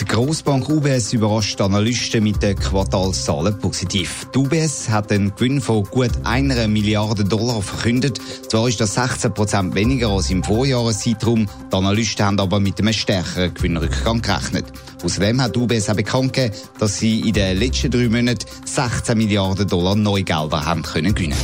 Die Grossbank UBS überrascht Analysten mit den Quartalszahlen positiv. Die UBS hat einen Gewinn von gut einer Milliarde Dollar verkündet. Zwar ist das 16 Prozent weniger als im Vorjahreszeitraum. Die Analysten haben aber mit einem stärkeren Gewinnrückgang gerechnet. Außerdem hat die UBS auch bekannt gegeben, dass sie in den letzten drei Monaten 16 Milliarden Dollar Neugelder haben können gewinnen.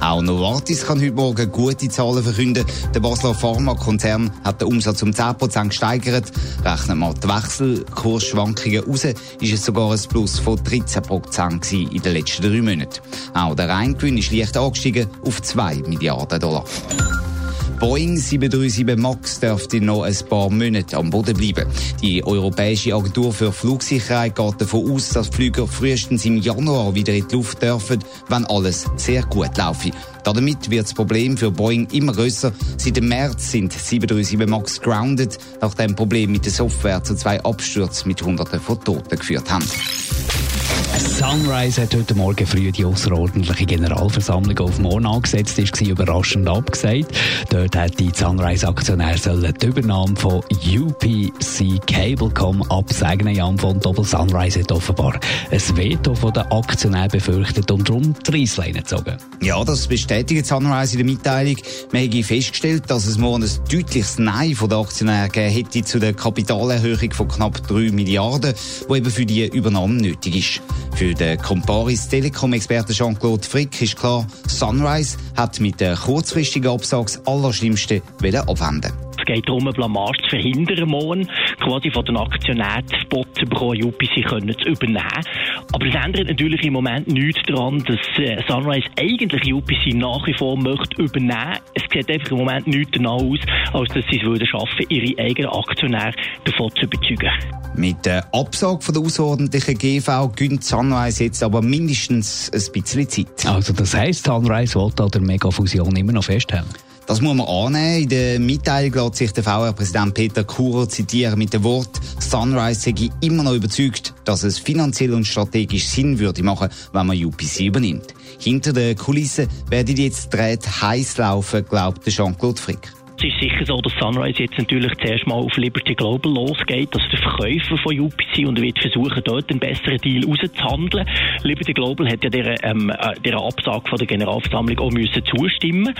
Auch Novartis kann heute Morgen gute Zahlen verkünden. Der Basler Pharmakonzern hat den Umsatz um 10% gesteigert. Rechnet man die Wechselkursschwankungen raus, ist es sogar ein Plus von 13% in den letzten drei Monaten. Auch der Reingewinn ist leicht angestiegen auf 2 Milliarden Dollar. Boeing 737 MAX dürfte noch ein paar Monate am Boden bleiben. Die Europäische Agentur für Flugsicherheit geht davon aus, dass Flüger frühestens im Januar wieder in die Luft dürfen, wenn alles sehr gut laufe. Damit wird das Problem für Boeing immer größer. Seit dem März sind 737 MAX grounded, nachdem Probleme mit der Software zu zwei Abstürzen mit Hunderten von Toten geführt haben. Sunrise hat heute Morgen früh die außerordentliche Generalversammlung auf morgen angesetzt, ist überraschend abgesagt. Dort hat die Sunrise-Aktionär die Übernahme von UPC Cablecom absagen. Jan von Doppel Sunrise hat offenbar ein Veto von den Aktionären befürchtet und darum die Reissleine gezogen. Ja, das bestätigt Sunrise in der Mitteilung. Wir haben festgestellt, dass es morgen ein deutliches Nein von den Aktionären gegeben hätte zu der Kapitalerhöhung von knapp 3 Milliarden, die eben für die Übernahme nötig ist. Für den Comparis Telekom-Experten Jean-Claude Frick ist klar, Sunrise hat mit der kurzfristigen Absage das Allerschlimmste abwenden. Es geht darum, eine Blamage zu verhindern, morgen quasi von den Aktionären Spot zu bekommen, UPC können zu übernehmen. Aber es ändert natürlich im Moment nichts daran, dass äh, Sunrise eigentlich UPC nach wie vor möchte übernehmen. Es sieht einfach im Moment nichts danach aus, als dass sie es würden schaffen, ihre eigenen Aktionäre davon zu überzeugen. Mit der Absage von der außerordentlichen GV gönnt Sunrise jetzt aber mindestens ein bisschen Zeit. Also das heisst, Sunrise will an der Megafusion immer noch festhalten? Das muss man annehmen. In der Mitteilung lässt sich der VR-Präsident Peter Kurer zitieren mit dem Wort, Sunrise sei immer noch überzeugt, dass es finanziell und strategisch Sinn würde machen, wenn man UPC übernimmt. Hinter den Kulissen werden jetzt Drähte heiß laufen, glaubt Jean-Claude Frick. Es ist sicher so, dass Sunrise jetzt natürlich zuerst mal auf Liberty Global losgeht, also der Verkäufer von UPC und wird versuchen, dort einen besseren Deal rauszuhandeln. Liberty Global hat ja der, ähm, äh, der Absage von der Generalversammlung auch müssen zustimmen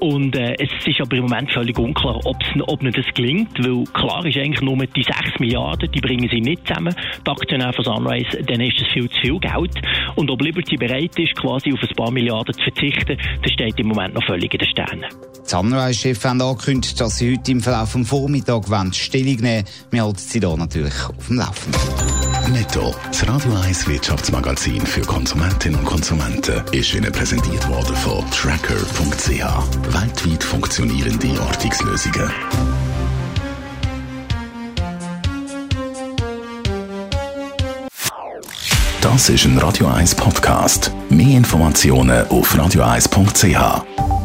und äh, es ist aber im Moment völlig unklar, ob ihnen das gelingt, weil klar ist eigentlich nur die 6 Milliarden, die bringen sie nicht zusammen, die Aktionäre von Sunrise, dann ist das viel zu viel Geld und ob Liberty bereit ist, quasi auf ein paar Milliarden zu verzichten, das steht im Moment noch völlig in den Sternen. Sunrise-Chef haben angekündigt, dass sie heute im Verlauf des Vormittags Stellung nehmen Wir halten sie hier natürlich auf dem Laufenden. Netto, das Radio 1 Wirtschaftsmagazin für Konsumentinnen und Konsumenten, ist Ihnen präsentiert worden von Tracker.ch. Weltweit funktionierende Ortungslösungen. Das ist ein Radio 1 Podcast. Mehr Informationen auf radio1.ch.